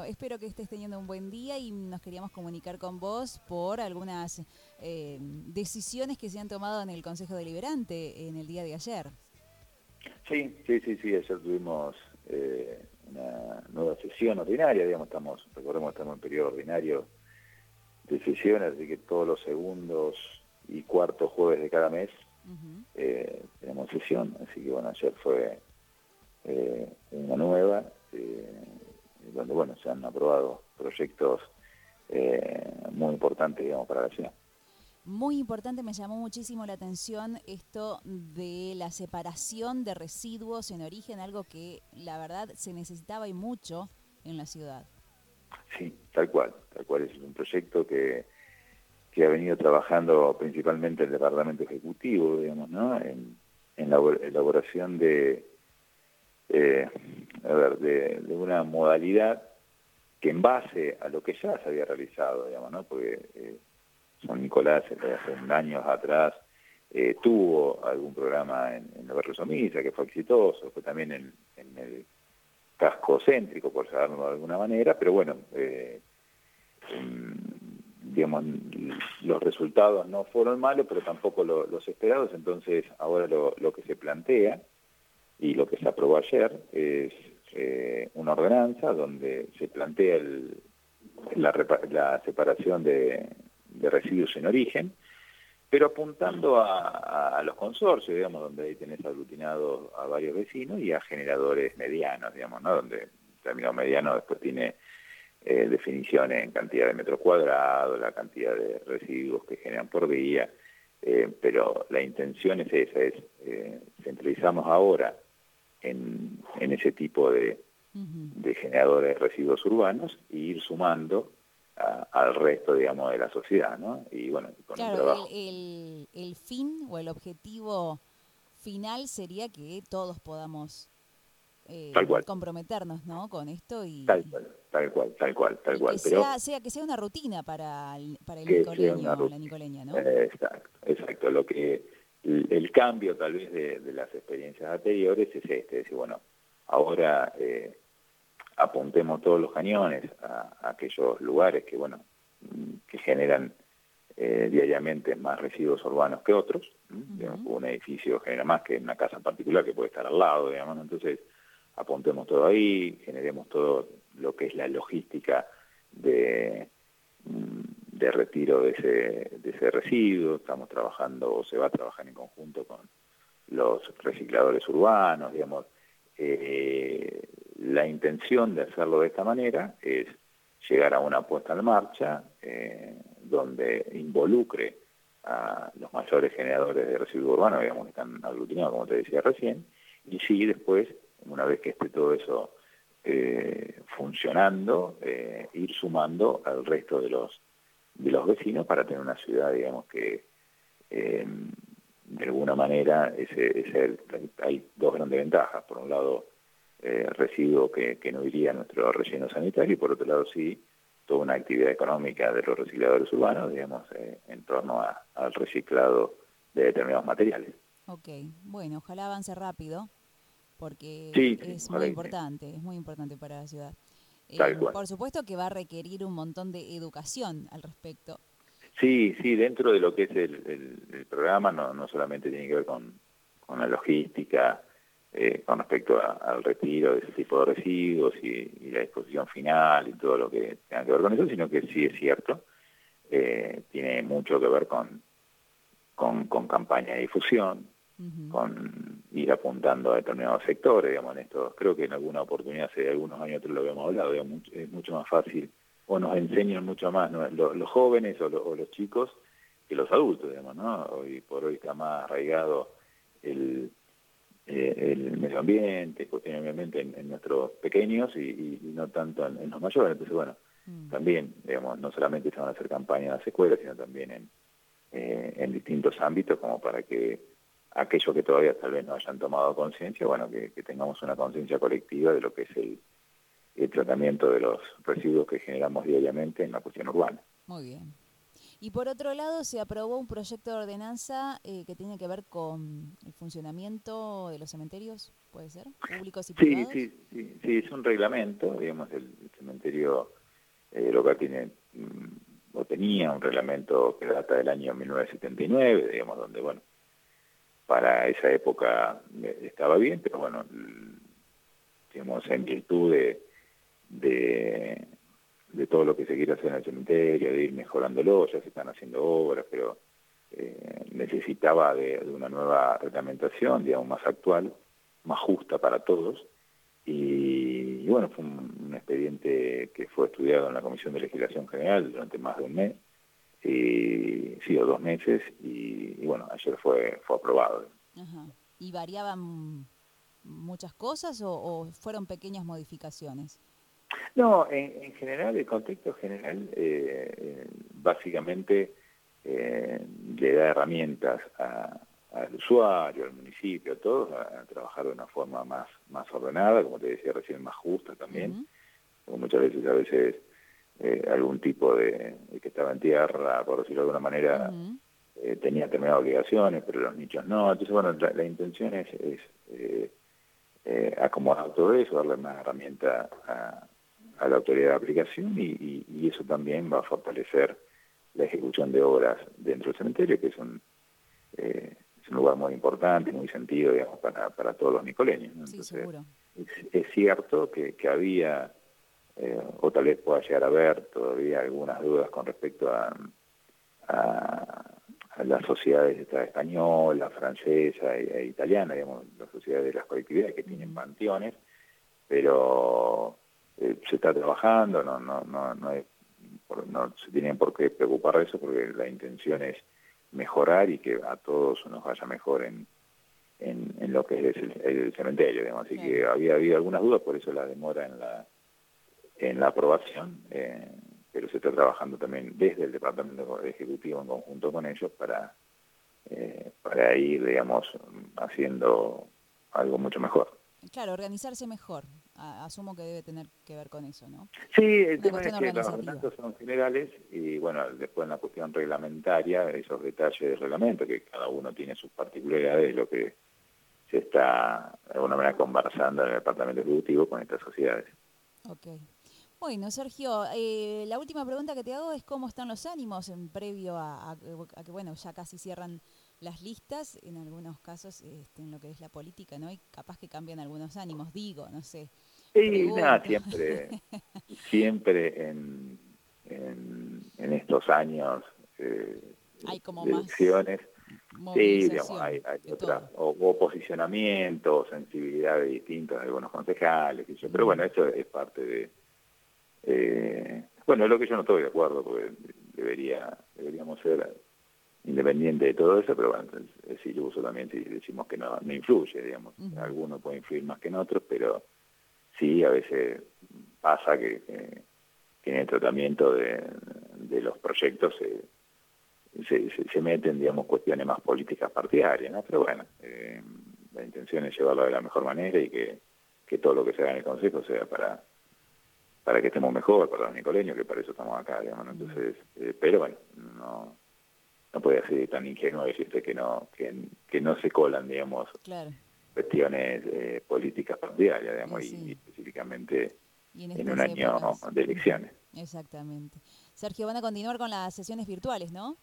Espero que estés teniendo un buen día y nos queríamos comunicar con vos por algunas eh, decisiones que se han tomado en el Consejo Deliberante en el día de ayer. Sí, sí, sí, sí. Ayer tuvimos eh, una nueva sesión ordinaria, digamos, estamos, recordemos que estamos en periodo ordinario de sesiones, así que todos los segundos y cuartos jueves de cada mes eh, tenemos sesión, así que bueno, ayer fue una nueva donde bueno se han aprobado proyectos eh, muy importantes digamos para la ciudad. Muy importante, me llamó muchísimo la atención esto de la separación de residuos en origen, algo que la verdad se necesitaba y mucho en la ciudad. Sí, tal cual, tal cual es un proyecto que, que ha venido trabajando principalmente el Departamento Ejecutivo, digamos, ¿no? en, en la elaboración de, eh, a ver, de, una modalidad que en base a lo que ya se había realizado, digamos, ¿no? Porque eh, San Nicolás hace años atrás eh, tuvo algún programa en, en el que fue exitoso, fue también en, el casco céntrico, por llamarlo de alguna manera, pero bueno, eh, digamos, los resultados no fueron malos, pero tampoco los esperados, entonces ahora lo, lo que se plantea y lo que se aprobó ayer es eh, una ordenanza donde se plantea la, separación de, residuos en origen, pero apuntando a, los consorcios, digamos, donde ahí tenés aglutinados a varios vecinos y a generadores medianos, digamos, ¿no? Donde el término mediano después tiene eh, definiciones en cantidad de metros cuadrados, la cantidad de residuos que generan por día, eh, pero la intención es esa, es centralizamos ahora en, ese tipo de, generadores de residuos urbanos e ir sumando al resto, digamos, de la sociedad, ¿no? Y bueno, con el, trabajo. El, el, fin o el objetivo final sería que todos podamos eh, comprometernos, ¿no? Con esto y... Tal cual, tal cual, tal cual, tal cual. Que, Pero, sea, que sea una rutina para el, para el nicoleño la nicoleña, ¿no? Exacto, exacto. Lo que el, cambio tal vez de, las experiencias anteriores es este, es decir, bueno, ahora eh, apuntemos todos los cañones a, aquellos lugares que, bueno, que generan eh, diariamente más residuos urbanos que otros. un edificio genera más que una casa particular que puede estar al lado, digamos, entonces apuntemos todo ahí, generemos todo lo que es la logística de de retiro de ese, de ese residuo, estamos trabajando o se va a trabajar en conjunto con los recicladores urbanos, digamos, eh, la intención de hacerlo de esta manera es llegar a una puesta en marcha eh, donde involucre a los mayores generadores de residuos urbanos, digamos que están aglutinados, como te decía recién, y sí después, una vez que esté todo eso eh, funcionando, ir sumando al resto de los de los vecinos para tener una ciudad, digamos, que eh, de alguna manera ese, hay dos grandes ventajas. Por un lado, eh, residuo que, no iría a nuestro relleno sanitario y por otro lado, sí, toda una actividad económica de los recicladores urbanos, digamos, eh, en torno al reciclado de determinados materiales. Ok, bueno, ojalá avance rápido porque es muy importante, es muy importante para la ciudad. Eh, por supuesto que va a requerir un montón de educación al respecto. Sí, sí, dentro de lo que es el, programa no, no, solamente tiene que ver con, la logística, eh, con respecto al retiro de ese tipo de residuos y, la disposición final y todo lo que tenga que ver con eso, sino que sí es cierto, eh, tiene mucho que ver con, con, con campaña de difusión, con ir apuntando a determinados sectores, digamos, en esto, creo que en alguna oportunidad hace algunos años lo habíamos hablado, es mucho más fácil, o nos enseñan mucho más los, jóvenes o, los chicos que los adultos, digamos, ¿no? Hoy por hoy está más arraigado el, eh, el medio ambiente, cuestionablemente en, en nuestros pequeños y, no tanto en, los mayores, entonces bueno, mm. también, digamos, no solamente se van a hacer campañas en las escuelas, sino también en, eh, en distintos ámbitos como para que aquellos que todavía tal vez no hayan tomado conciencia, bueno, que, tengamos una conciencia colectiva de lo que es el, tratamiento de los residuos que generamos diariamente en la cuestión urbana. Muy bien. Y por otro lado, se aprobó un proyecto de ordenanza eh, que tiene que ver con el funcionamiento de los cementerios, ¿puede ser? ¿Públicos y privados? Sí, sí, sí, es un reglamento, digamos, el, cementerio eh, local tiene mm, o tenía un reglamento que data del año 1979, digamos, donde, bueno, para esa época eh, estaba bien, pero bueno, digamos, en virtud de todo lo que se quiere hacer en el cementerio, de ir mejorándolo, ya se están haciendo obras, pero eh, necesitaba de, una nueva reglamentación, digamos, más actual, más justa para todos. Y, bueno, fue un, expediente que fue estudiado en la Comisión de Legislación General durante más de un mes, y, sí, o dos meses, y, bueno, ayer fue, fue aprobado. ¿Y variaban muchas cosas o fueron pequeñas modificaciones? No, en, general, el contexto general eh, básicamente eh, le da herramientas al usuario, al municipio, a todos, a, trabajar de una forma más, más ordenada, como te decía recién, más justa también. muchas veces, a veces, eh, algún tipo de, que estaba en tierra, por decirlo de alguna manera, tenía determinadas obligaciones, pero los nichos no. Entonces, bueno, la, intención es, acomodar todo eso, darle más herramienta a a la autoridad de aplicación y, eso también va a fortalecer la ejecución de obras dentro del cementerio, que es un, eh, es un lugar muy importante, muy sentido, digamos, para, para todos los nicoleños. Es, cierto que, que había, eh, o tal vez pueda llegar a haber todavía algunas dudas con respecto a, a, las sociedades española, francesa e, e, italiana, digamos, las sociedades de las colectividades que tienen panteones, pero eh, se está trabajando, no, no, no, no, no se tienen por qué preocupar de eso porque la intención es mejorar y que a todos nos vaya mejor en, en, lo que es el, cementerio, digamos. así que había habido algunas dudas, por eso la demora en la en la aprobación, eh, pero se está trabajando también desde el Departamento Ejecutivo en conjunto con ellos para, eh, para ir, digamos, haciendo algo mucho mejor. Claro, organizarse mejor. asumo que debe tener que ver con eso, ¿no? Sí, el tema es que los reglamentos son generales y, bueno, después en la cuestión reglamentaria, esos detalles del reglamento, que cada uno tiene sus particularidades, lo que se está de alguna manera conversando en el departamento ejecutivo con estas sociedades. Ok. Bueno, Sergio, eh, la última pregunta que te hago es cómo están los ánimos en previo a que, bueno, ya casi cierran las listas, en algunos casos, este, en lo que es la política, ¿no? Y capaz que cambian algunos ánimos, digo, no sé. Sí, nada, siempre, siempre en, en, estos años eh, hay como elecciones, sí, digamos, hay, otras, o, posicionamiento, sensibilidades distintas de algunos concejales, y pero bueno, eso es parte de... Eh, bueno, es lo que yo no estoy de acuerdo, porque debería deberíamos ser independiente de todo eso, pero bueno, es iluso también si decimos que no, no influye, digamos. Algunos pueden influir más que en otros, pero sí, a veces pasa que, en el tratamiento de, los proyectos se, se, meten, digamos, cuestiones más políticas partidarias, ¿no? Pero bueno, eh, la intención es llevarlo de la mejor manera y que, que todo lo que se haga en el Consejo sea para para que estemos mejor, para los nicoleños, que para eso estamos acá, digamos, Entonces, eh, pero bueno, no no puede ser tan ingenuo decirte que no que, no se colan, digamos, cuestiones eh, políticas partidarias, digamos, y, específicamente en, un año de elecciones. Exactamente. Sergio, van a continuar con las sesiones virtuales, ¿no?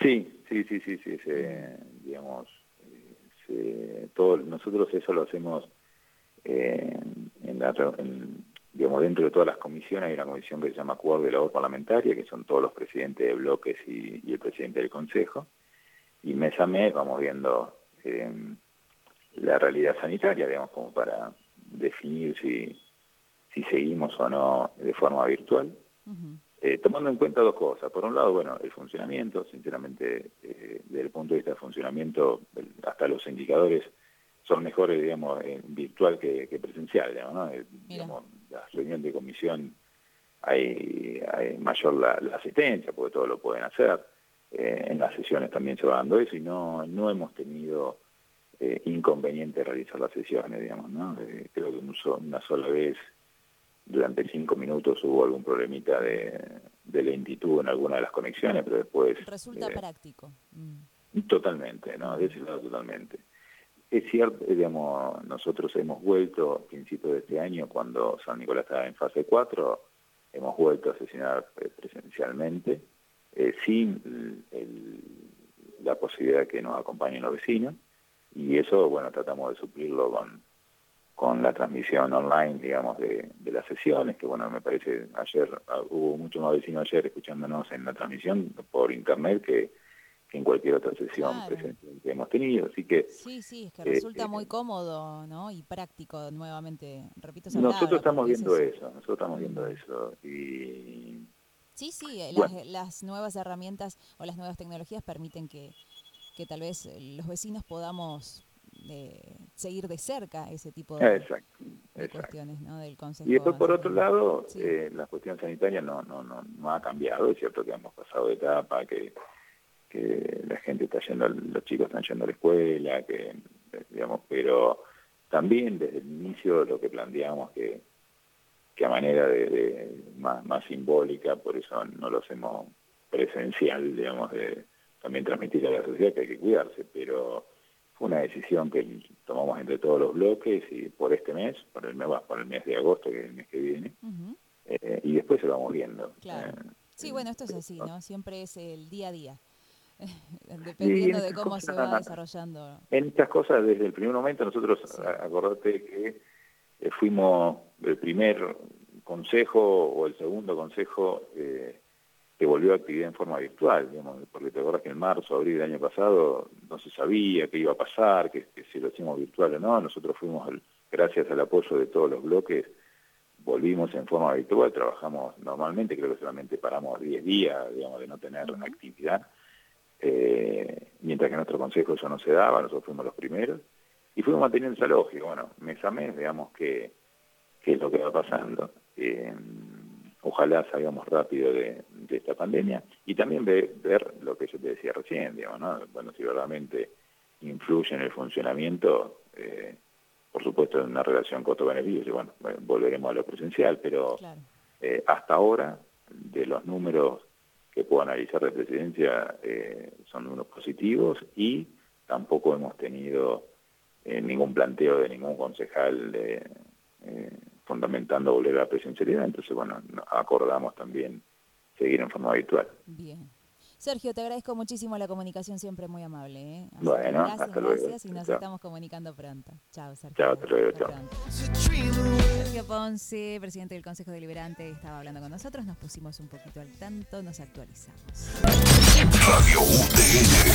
Sí, sí, sí, sí, sí, digamos, todo, nosotros eso lo hacemos eh, en, la, en, digamos, dentro de todas las comisiones hay una comisión que se llama Cuadro de Labor Parlamentaria, que son todos los presidentes de bloques y, el presidente del Consejo, y mes a mes vamos viendo eh, la realidad sanitaria, digamos, como para definir si, si seguimos o no de forma virtual, eh, tomando en cuenta dos cosas. Por un lado, bueno, el funcionamiento, sinceramente, eh, desde el punto de vista del funcionamiento, hasta los indicadores son mejores, digamos, virtual que, presencial, digamos, ¿no? Digamos, la reunión de comisión hay, hay mayor la, asistencia, porque todo lo pueden hacer. Eh, en las sesiones también se va dando eso y no, no hemos tenido eh, inconveniente realizar las sesiones, digamos, ¿no? Eh, creo que una sola vez durante cinco minutos hubo algún problemita de, de lentitud en alguna de las conexiones, pero después... Resulta práctico. Mm. Totalmente, ¿no? De ese lado totalmente. Es cierto, digamos, nosotros hemos vuelto a principios de este año, cuando San Nicolás estaba en fase 4, hemos vuelto a sesionar presencialmente, eh, sin la posibilidad de que nos acompañen los vecinos, y eso, bueno, tratamos de suplirlo con, con la transmisión online, digamos, de, las sesiones, que bueno, me parece, ayer ah, hubo muchos más vecinos ayer escuchándonos en la transmisión por internet que que en cualquier otra sesión presente que hemos tenido. Así que sí, sí, es que resulta eh, muy cómodo, ¿no? Y práctico, nuevamente, repito. Esa nosotros estamos viendo eso, nosotros estamos viendo eso y sí, sí, las, las, nuevas herramientas o las nuevas tecnologías permiten que, que tal vez los vecinos podamos eh, seguir de cerca ese tipo de, cuestiones, ¿no? Del consejo. Y después por otro lado, eh, la cuestión sanitaria no, no, no, no ha cambiado, es cierto que hemos pasado de etapa que que la gente está yendo, los chicos están yendo a la escuela, que digamos, pero también desde el inicio lo que planteamos que, que a manera de, más, más simbólica, por eso no lo hacemos presencial, digamos, de también transmitir a la sociedad que hay que cuidarse, pero fue una decisión que tomamos entre todos los bloques y por este mes, por el mes, por el mes de agosto, que es el mes que viene, eh, y después se lo vamos viendo. Claro. Eh, sí, bueno, esto es así, ¿no? Siempre es el día a día. dependiendo de cómo se va desarrollando. En estas cosas, desde el primer momento, nosotros, acordate que eh, fuimos el primer consejo o el segundo consejo eh, que volvió a actividad en forma virtual, digamos, porque te acuerdas que en marzo, abril del año pasado no se sabía qué iba a pasar, que, si lo hacíamos virtual o no, nosotros fuimos, gracias al apoyo de todos los bloques, volvimos en forma virtual, trabajamos normalmente, creo que solamente paramos 10 días, digamos, de no tener actividad, eh, mientras que en nuestro consejo eso no se daba, nosotros fuimos los primeros, y fuimos manteniendo esa lógica, bueno, mes a mes, veamos qué, qué es lo que va pasando. Eh, ojalá salgamos rápido de, esta pandemia y también ver, lo que yo te decía recién, digamos, ¿no? bueno, si verdaderamente influye en el funcionamiento, eh, por supuesto en una relación costo-beneficio, bueno, volveremos a lo presencial, pero hasta ahora, de los números que puedo analizar de presidencia eh, son unos positivos y tampoco hemos tenido eh, ningún planteo de ningún concejal eh, fundamentando volver a la presencialidad, entonces bueno, acordamos también seguir en forma habitual. Bien. Sergio, te agradezco muchísimo la comunicación, siempre muy amable. ¿eh? bueno, hasta luego. Gracias y nos estamos comunicando pronto. Chao, Sergio. Chao, hasta luego. chao. Sergio Ponce, presidente del Consejo Deliberante, estaba hablando con nosotros. Nos pusimos un poquito al tanto, nos actualizamos. Radio UTN.